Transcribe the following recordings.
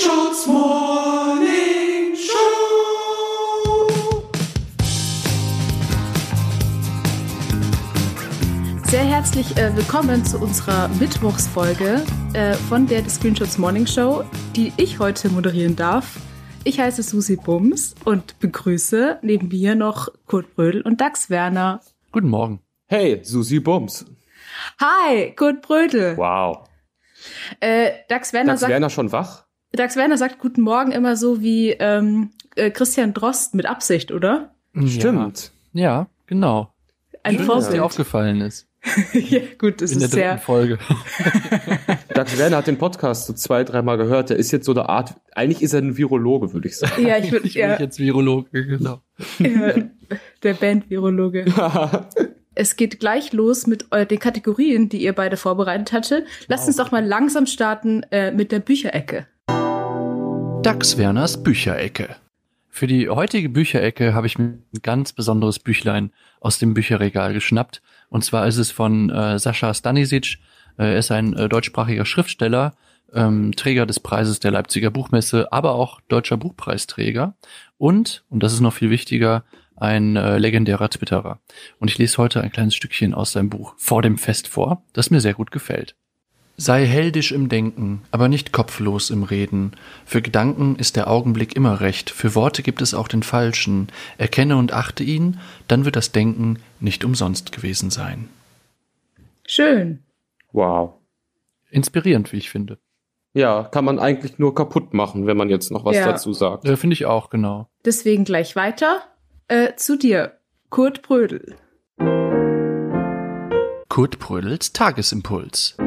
Screenshot's Morning Show. Sehr herzlich äh, willkommen zu unserer Mittwochsfolge äh, von der Screenshots Morning Show, die ich heute moderieren darf. Ich heiße Susi Bums und begrüße neben mir noch Kurt Brödel und Dax Werner. Guten Morgen. Hey, Susi Bums. Hi, Kurt Brödel. Wow. Äh, Dax Werner Dax sagt, Werner schon wach? Dax Werner sagt Guten Morgen immer so wie ähm, äh, Christian Drost mit Absicht, oder? Stimmt. Ja, ja genau. Ein Schön, dass dir Vorbild. aufgefallen ist. ja, gut, das in der ist dritten sehr. Folge. Dax Werner hat den Podcast so zwei, dreimal gehört. Der ist jetzt so eine Art, eigentlich ist er ein Virologe, würde ich sagen. Ja, ich würde Ich bin ja, jetzt Virologe, genau. ja, der Band-Virologe. Es geht gleich los mit äh, den Kategorien, die ihr beide vorbereitet hatte. Lasst uns doch mal langsam starten äh, mit der Bücherecke. Dax Werners Bücherecke. Für die heutige Bücherecke habe ich mir ein ganz besonderes Büchlein aus dem Bücherregal geschnappt. Und zwar ist es von äh, Sascha Stanisic. Äh, er ist ein äh, deutschsprachiger Schriftsteller, ähm, Träger des Preises der Leipziger Buchmesse, aber auch deutscher Buchpreisträger. Und, und das ist noch viel wichtiger, ein äh, legendärer Twitterer. Und ich lese heute ein kleines Stückchen aus seinem Buch Vor dem Fest vor, das mir sehr gut gefällt. Sei heldisch im Denken, aber nicht kopflos im Reden. Für Gedanken ist der Augenblick immer recht, für Worte gibt es auch den falschen. Erkenne und achte ihn, dann wird das Denken nicht umsonst gewesen sein. Schön. Wow. Inspirierend, wie ich finde. Ja, kann man eigentlich nur kaputt machen, wenn man jetzt noch was Ja. dazu sagt. Äh, finde ich auch, genau. Deswegen gleich weiter äh, zu dir, Kurt Brödel. Kurt Brödels Tagesimpuls.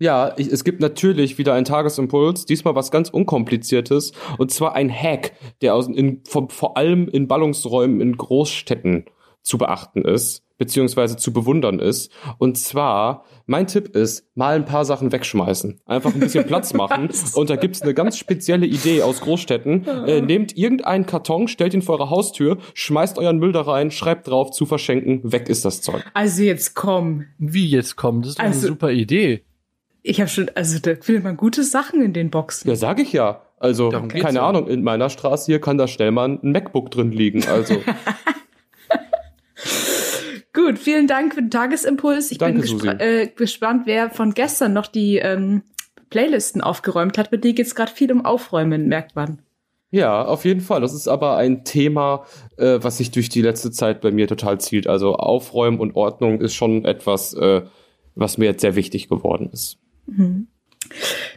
Ja, ich, es gibt natürlich wieder einen Tagesimpuls, diesmal was ganz Unkompliziertes, und zwar ein Hack, der aus, in, vor, vor allem in Ballungsräumen in Großstädten zu beachten ist, beziehungsweise zu bewundern ist. Und zwar, mein Tipp ist, mal ein paar Sachen wegschmeißen. Einfach ein bisschen Platz machen. Und da gibt's eine ganz spezielle Idee aus Großstädten. Äh, nehmt irgendeinen Karton, stellt ihn vor eure Haustür, schmeißt euren Müll da rein, schreibt drauf, zu verschenken, weg ist das Zeug. Also jetzt komm. Wie jetzt kommt, das ist doch Also- eine super Idee. Ich habe schon, also da findet man gute Sachen in den Boxen. Ja, sag ich ja. Also, Darum keine ja. Ahnung, in meiner Straße hier kann da schnell mal ein MacBook drin liegen. Also, Gut, vielen Dank für den Tagesimpuls. Ich Danke, bin gespr- äh, gespannt, wer von gestern noch die ähm, Playlisten aufgeräumt hat. Bei dir geht's gerade viel um Aufräumen, merkt man. ja, auf jeden Fall. Das ist aber ein Thema, äh, was sich durch die letzte Zeit bei mir total zielt. Also, Aufräumen und Ordnung ist schon etwas, äh, was mir jetzt sehr wichtig geworden ist.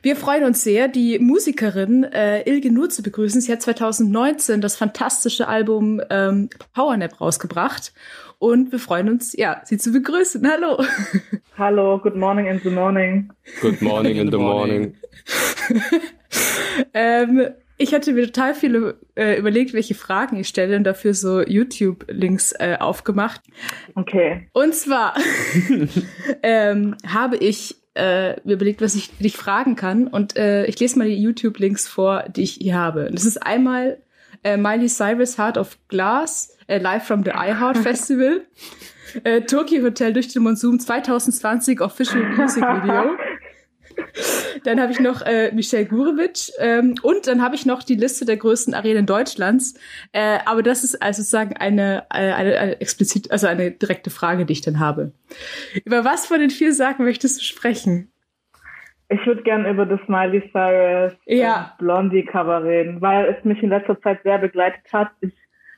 Wir freuen uns sehr, die Musikerin äh, Ilge Nur zu begrüßen. Sie hat 2019 das fantastische Album ähm, Powernap rausgebracht. Und wir freuen uns, ja, sie zu begrüßen. Hallo. Hallo, good morning in the morning. Good morning in the morning. Ähm, ich hatte mir total viele äh, überlegt, welche Fragen ich stelle und dafür so YouTube-Links äh, aufgemacht. Okay. Und zwar ähm, habe ich äh, mir überlegt, was ich dich fragen kann. Und äh, ich lese mal die YouTube-Links vor, die ich hier habe. Das ist einmal äh, Miley Cyrus Heart of Glass, äh, live from the iHeart Festival. Äh, Tokyo Hotel durch den Monsum 2020 Official Music Video. Dann habe ich noch äh, Michelle Gurewitsch ähm, und dann habe ich noch die Liste der größten Arenen Deutschlands. Äh, aber das ist also sozusagen eine, eine, eine, eine explizit, also eine direkte Frage, die ich dann habe. Über was von den vier Sachen möchtest du sprechen? Ich würde gerne über das Miley Cyrus Ja. Blondie Cover reden, weil es mich in letzter Zeit sehr begleitet hat. Ich,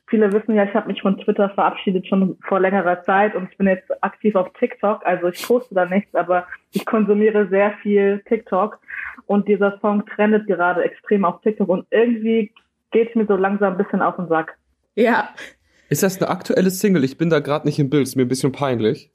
viele wissen ja, ich habe mich von Twitter verabschiedet schon vor längerer Zeit und ich bin jetzt aktiv auf TikTok. Also ich poste da nichts, aber ich konsumiere sehr viel TikTok und dieser Song trendet gerade extrem auf TikTok und irgendwie geht es mir so langsam ein bisschen auf den Sack. Ja, Ist das eine aktuelle Single? Ich bin da gerade nicht im Bild. Ist mir ein bisschen peinlich.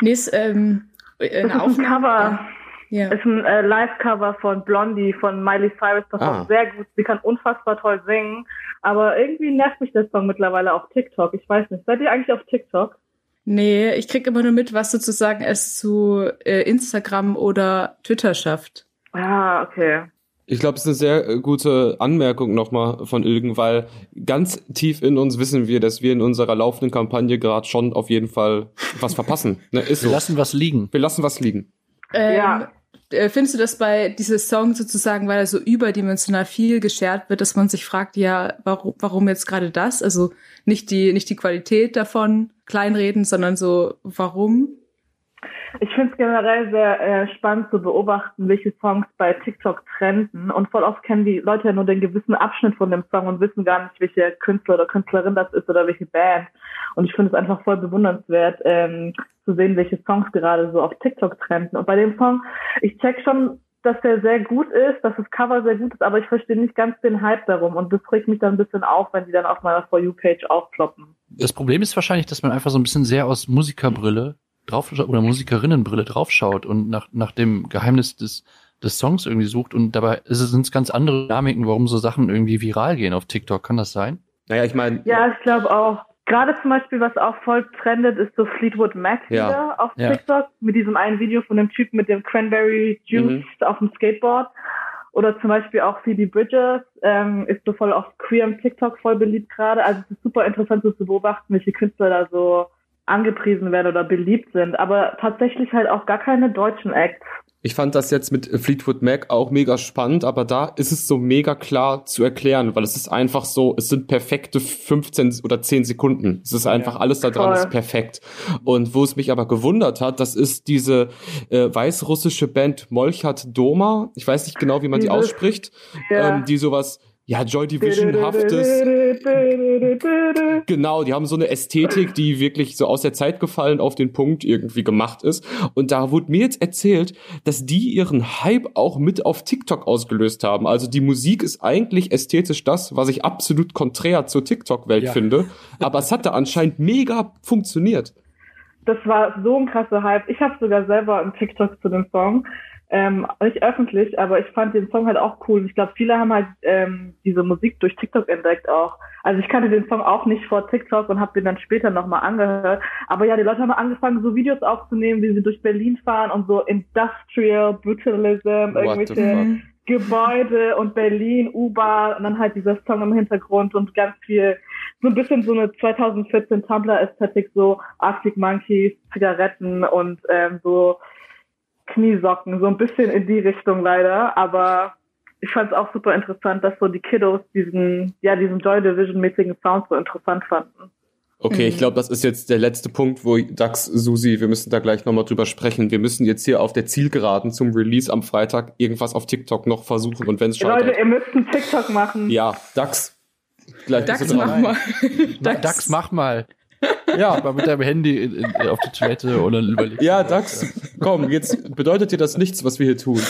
nee, ist, ähm, äh, Das eine ist ein Aufnahme. Cover. Ja. ist ein äh, Live-Cover von Blondie von Miley Cyrus. Das Ah. ist sehr gut. Sie kann unfassbar toll singen. Aber irgendwie nervt mich der Song mittlerweile auf TikTok. Ich weiß nicht. Seid ihr eigentlich auf TikTok? Nee, ich krieg immer nur mit, was sozusagen es zu äh, Instagram oder Twitter schafft. Ah, okay. Ich glaube, es ist eine sehr äh, gute Anmerkung nochmal von Ilgen, weil ganz tief in uns wissen wir, dass wir in unserer laufenden Kampagne gerade schon auf jeden Fall was verpassen. Ne, ist Wir so. lassen was liegen. wir lassen was liegen. Ähm, Ja. Äh, findest du das bei diesem Song sozusagen, weil er so überdimensional viel geshared wird, dass man sich fragt, ja, warum, warum jetzt gerade das? Also nicht die, nicht die Qualität davon kleinreden, sondern so, warum? Ich finde es generell sehr äh, spannend zu beobachten, welche Songs bei TikTok trenden. Und voll oft kennen die Leute ja nur den gewissen Abschnitt von dem Song und wissen gar nicht, welche Künstler oder Künstlerin das ist oder welche Band. Und ich finde es einfach voll bewundernswert, ähm, zu sehen, welche Songs gerade so auf TikTok trenden. Und bei dem Song, ich check schon, dass der sehr gut ist, dass das Cover sehr gut ist, aber ich verstehe nicht ganz den Hype darum. Und das regt mich dann ein bisschen auf, wenn die dann auf meiner For You-Page aufploppen. Das Problem ist wahrscheinlich, dass man einfach so ein bisschen sehr aus Musikerbrille drauf oder Musikerinnenbrille draufschaut und nach, nach dem Geheimnis des, des Songs irgendwie sucht und dabei sind es ganz andere Dynamiken, warum so Sachen irgendwie viral gehen auf TikTok. Kann das sein? Naja, ich meine. Ja, ich glaube auch. Gerade zum Beispiel, was auch voll trendet, ist so Fleetwood Mac Ja. wieder auf Ja. TikTok mit diesem einen Video von dem Typen mit dem Cranberry Juice auf dem Skateboard. Oder zum Beispiel auch Phoebe Bridges ähm, ist so voll auf queerem TikTok voll beliebt gerade. Also es ist super interessant so zu beobachten, welche Künstler da so angepriesen werden oder beliebt sind. Aber tatsächlich halt auch gar keine deutschen Acts. Ich fand das jetzt mit Fleetwood Mac auch mega spannend, aber da ist es so mega klar zu erklären, weil es ist einfach so, es sind perfekte 15 oder 10 Sekunden. Es ist einfach alles da dran, ist perfekt. Und wo es mich aber gewundert hat, das ist diese äh, weißrussische Band Molchat Doma. Ich weiß nicht genau, wie man die Dieses- ausspricht, Ja. ähm, die sowas ja, Joy Division-haftes. Genau, die haben so eine Ästhetik, die wirklich so aus der Zeit gefallen auf den Punkt irgendwie gemacht ist. Und da wurde mir jetzt erzählt, dass die ihren Hype auch mit auf TikTok ausgelöst haben. Also die Musik ist eigentlich ästhetisch das, was ich absolut konträr zur TikTok-Welt Ja. finde. Aber es hat da anscheinend mega funktioniert. Das war so ein krasser Hype. Ich habe sogar selber einen TikTok zu dem Song. Ähm, nicht öffentlich, aber ich fand den Song halt auch cool. Und Ich glaube, viele haben halt ähm, diese Musik durch TikTok entdeckt auch. Also ich kannte den Song auch nicht vor TikTok und habe den dann später nochmal angehört. Aber ja, die Leute haben angefangen, so Videos aufzunehmen, wie sie durch Berlin fahren und so Industrial Brutalism, What irgendwelche? Gebäude und Berlin, U-Bahn und dann halt dieser Song im Hintergrund und ganz viel, so ein bisschen so eine 2014 Tumblr-Ästhetik, so Arctic Monkeys, Zigaretten und ähm, so Kniesocken, so ein bisschen in die Richtung leider, aber ich fand es auch super interessant, dass so die Kiddos diesen, ja, diesen Joy Division-mäßigen Sound so interessant fanden. Okay, Mhm. ich glaube, das ist jetzt der letzte Punkt, wo Dax, Susi, wir müssen da gleich nochmal drüber sprechen. Wir müssen jetzt hier auf der Zielgeraden zum Release am Freitag irgendwas auf TikTok noch versuchen und wenn es Leute, scheitert. ihr müsst einen TikTok machen. Ja, Dax. Gleich Dax, mach mal. Dax, Dax mach mal. Ja, mal mit deinem Handy in, in, auf die Toilette oder überleg. Ja, Dax, komm, jetzt bedeutet dir das nichts, was wir hier tun.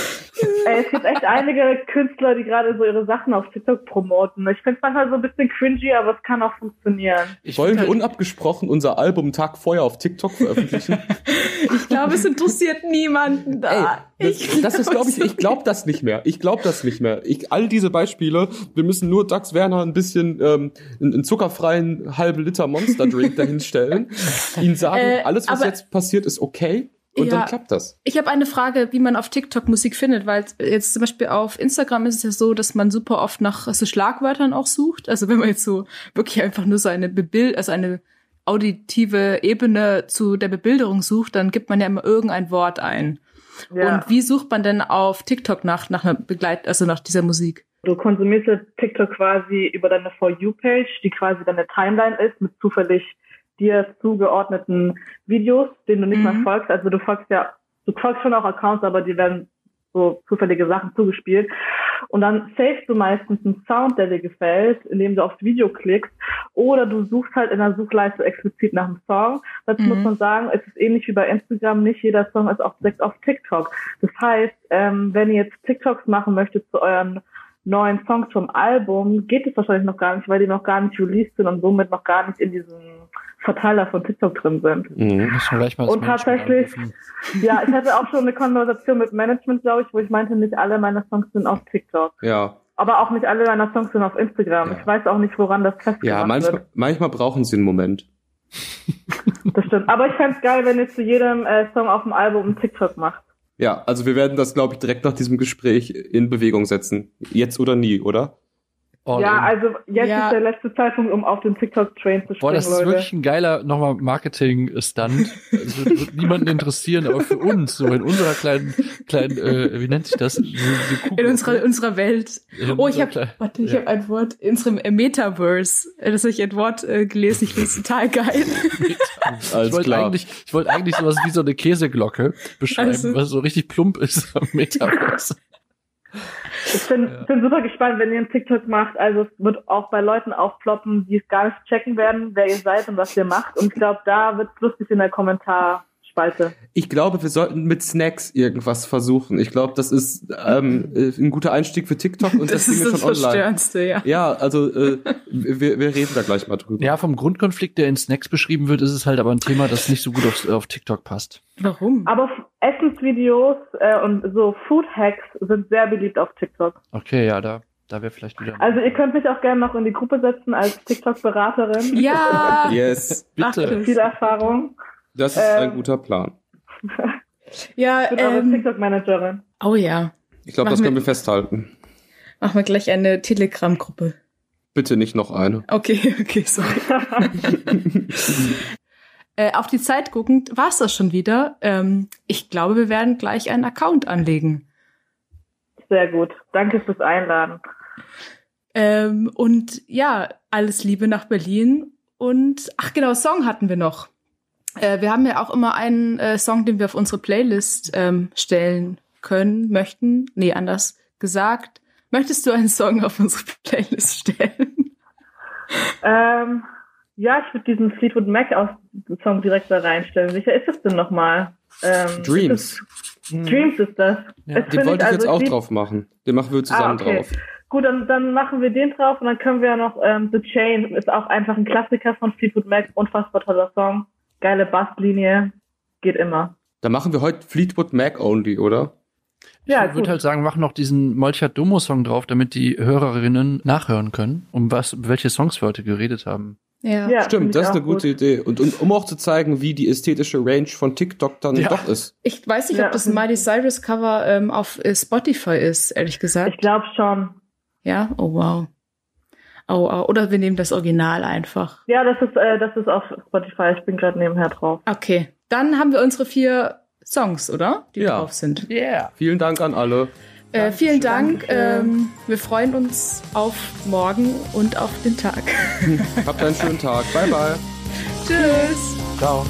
Ey, es gibt echt einige Künstler, die gerade so ihre Sachen auf TikTok promoten. Ich finde es manchmal so ein bisschen cringy, aber es kann auch funktionieren. Ich Wollen wir halt, unabgesprochen unser Album Tag vorher auf TikTok veröffentlichen? Ich glaube, es interessiert niemanden da. Ey, das, das ist, glaube ich, ich glaube das nicht mehr. Ich glaube das nicht mehr. Ich, all diese Beispiele, wir müssen nur Dax Werner ein bisschen ähm, einen, einen zuckerfreien halben Liter Monster Drink dahinstellen, ihn sagen, Äh, alles, was aber- jetzt passiert, ist okay und Ja. dann klappt das. Ich habe eine Frage, wie man auf TikTok Musik findet, weil jetzt zum Beispiel auf Instagram ist es ja so, dass man super oft nach so Schlagwörtern auch sucht. Also wenn man jetzt so wirklich einfach nur so eine Bebild, also eine auditive Ebene zu der Bebilderung sucht, dann gibt man ja immer irgendein Wort ein. Ja. Und wie sucht man denn auf TikTok nach, nach einer Begleit, also nach dieser Musik? Du konsumierst ja TikTok quasi über deine For You-Page, die quasi deine Timeline ist, mit zufällig dir zugeordneten Videos, denen du nicht Mhm. mal folgst. Also du folgst ja, du folgst schon auch Accounts, aber die werden so zufällige Sachen zugespielt. Und dann savest du meistens einen Sound, der dir gefällt, indem du aufs Video klickst. Oder du suchst halt in der Suchleiste explizit nach einem Song. Dazu Mhm. muss man sagen, es ist ähnlich wie bei Instagram, nicht jeder Song ist auch direkt auf TikTok. Das heißt, ähm, wenn ihr jetzt TikToks machen möchtet zu euren neuen Songs vom Album, geht es wahrscheinlich noch gar nicht, weil die noch gar nicht released sind und somit noch gar nicht in diesem Verteiler von TikTok drin sind. Mhm. Muss man gleich mal das Und Management tatsächlich-. Ja, ich hatte auch schon eine Konversation mit Management, glaube ich, wo ich meinte, nicht alle meiner Songs sind auf TikTok. Ja, Aber auch nicht alle meiner Songs sind auf Instagram. Ja. Ich weiß auch nicht, woran das festgemacht ja, manchmal, wird. manchmal brauchen sie einen Moment. Das stimmt. Aber ich fänd's geil, wenn ihr zu jedem äh, Song auf dem Album einen TikTok macht. Ja, also wir werden das, glaube ich, direkt nach diesem Gespräch in Bewegung setzen. Jetzt oder nie, oder? All ja, in. also jetzt Ja. ist der letzte Zeitpunkt, um auf den TikTok-Train zu springen, Boah, das ist Leute. wirklich ein geiler nochmal Marketing-Stunt. Das wird, wird niemanden interessieren, aber für uns, so in unserer kleinen, kleinen, äh, wie nennt sich das? So, so Kugel- In unserer, unserer Welt. in Oh, ich habe, warte, ich ja. habe ein Wort in unserem äh, Metaverse. Äh, Das habe ich ein Wort äh, gelesen. Ich finde es total geil. Ich wollte eigentlich, ich wollte eigentlich sowas wie so eine Käseglocke beschreiben, Also- was so richtig plump ist am Metaverse. Ich bin, Ja. bin super gespannt, wenn ihr einen TikTok macht. Also es wird auch bei Leuten aufploppen, die es gar nicht checken werden, wer ihr seid und was ihr macht. Und ich glaube, da wird es lustig in der Kommentarspalte. Ich glaube, wir sollten mit Snacks irgendwas versuchen. Ich glaube, das ist ähm, äh, ein guter Einstieg für TikTok und das, Das ist das schon online. Verstörendste, ja. Ja, also äh, wir, wir reden da gleich mal drüber. Ja, vom Grundkonflikt, der in Snacks beschrieben wird, ist es halt aber ein Thema, das nicht so gut auf, auf TikTok passt. Warum? Aber Essensvideos äh, und so Food Hacks sind sehr beliebt auf TikTok. Okay, ja, da, da wäre vielleicht wieder. Also ihr könnt mich auch gerne noch in die Gruppe setzen als TikTok-Beraterin. Ja, Yes, Bitte. das. Viel Erfahrung. Das ist Ähm, ein guter Plan. ja, Ich bin ähm, TikTok-Managerin. oh ja. Ich glaube, das können wir- wir festhalten. Machen wir gleich eine Telegram-Gruppe. Bitte nicht noch eine. Okay, okay, sorry. äh, auf die Zeit guckend war es das schon wieder. Ähm, ich glaube, wir werden gleich einen Account anlegen. Sehr gut. Danke fürs Einladen. Ähm, und ja, alles Liebe nach Berlin. Und ach genau, Song hatten wir noch. Äh, wir haben ja auch immer einen äh, Song, den wir auf unsere Playlist ähm, stellen können, möchten. Nee, anders gesagt. Möchtest du einen Song auf unsere Playlist stellen? Ähm, ja, ich würde diesen Fleetwood Mac aus Song direkt da reinstellen. Welcher ist das denn nochmal? Ähm, Dreams. ist es- Dreams ist das. Ja, Das Den wollte ich jetzt also, auch lieb- drauf machen. Den machen wir zusammen Ah, okay. drauf. Gut, dann, dann machen wir den drauf und dann können wir ja noch ähm, The Chain. Ist auch einfach ein Klassiker von Fleetwood Mac. Unfassbar toller Song. Geile Basslinie. Geht immer. Da machen wir heute Fleetwood Mac only, oder? Ja, ich würde halt sagen, mach noch diesen Molchat Domo Song drauf, damit die Hörerinnen nachhören können, um was, welche Songs wir heute geredet haben. Ja. Ja, Stimmt, das ist eine gute gut. Idee. Und, und um auch zu zeigen, wie die ästhetische Range von TikTok dann Ja. doch ist. Ich weiß nicht, Ja. ob das ein Miley Cyrus Cover ähm, auf äh, Spotify ist, ehrlich gesagt. Ich glaube schon. Ja, oh wow. Oh, oh, oder wir nehmen das Original einfach. Ja, das ist, äh, das ist auf Spotify. Ich bin gerade nebenher drauf. Okay, dann haben wir unsere vier Songs, oder? Die Ja. drauf sind. Yeah. Vielen Dank an alle. Äh, vielen Dank. Ähm, wir freuen uns auf morgen und auf den Tag. Habt einen schönen Tag. Bye, bye. Tschüss. Ciao.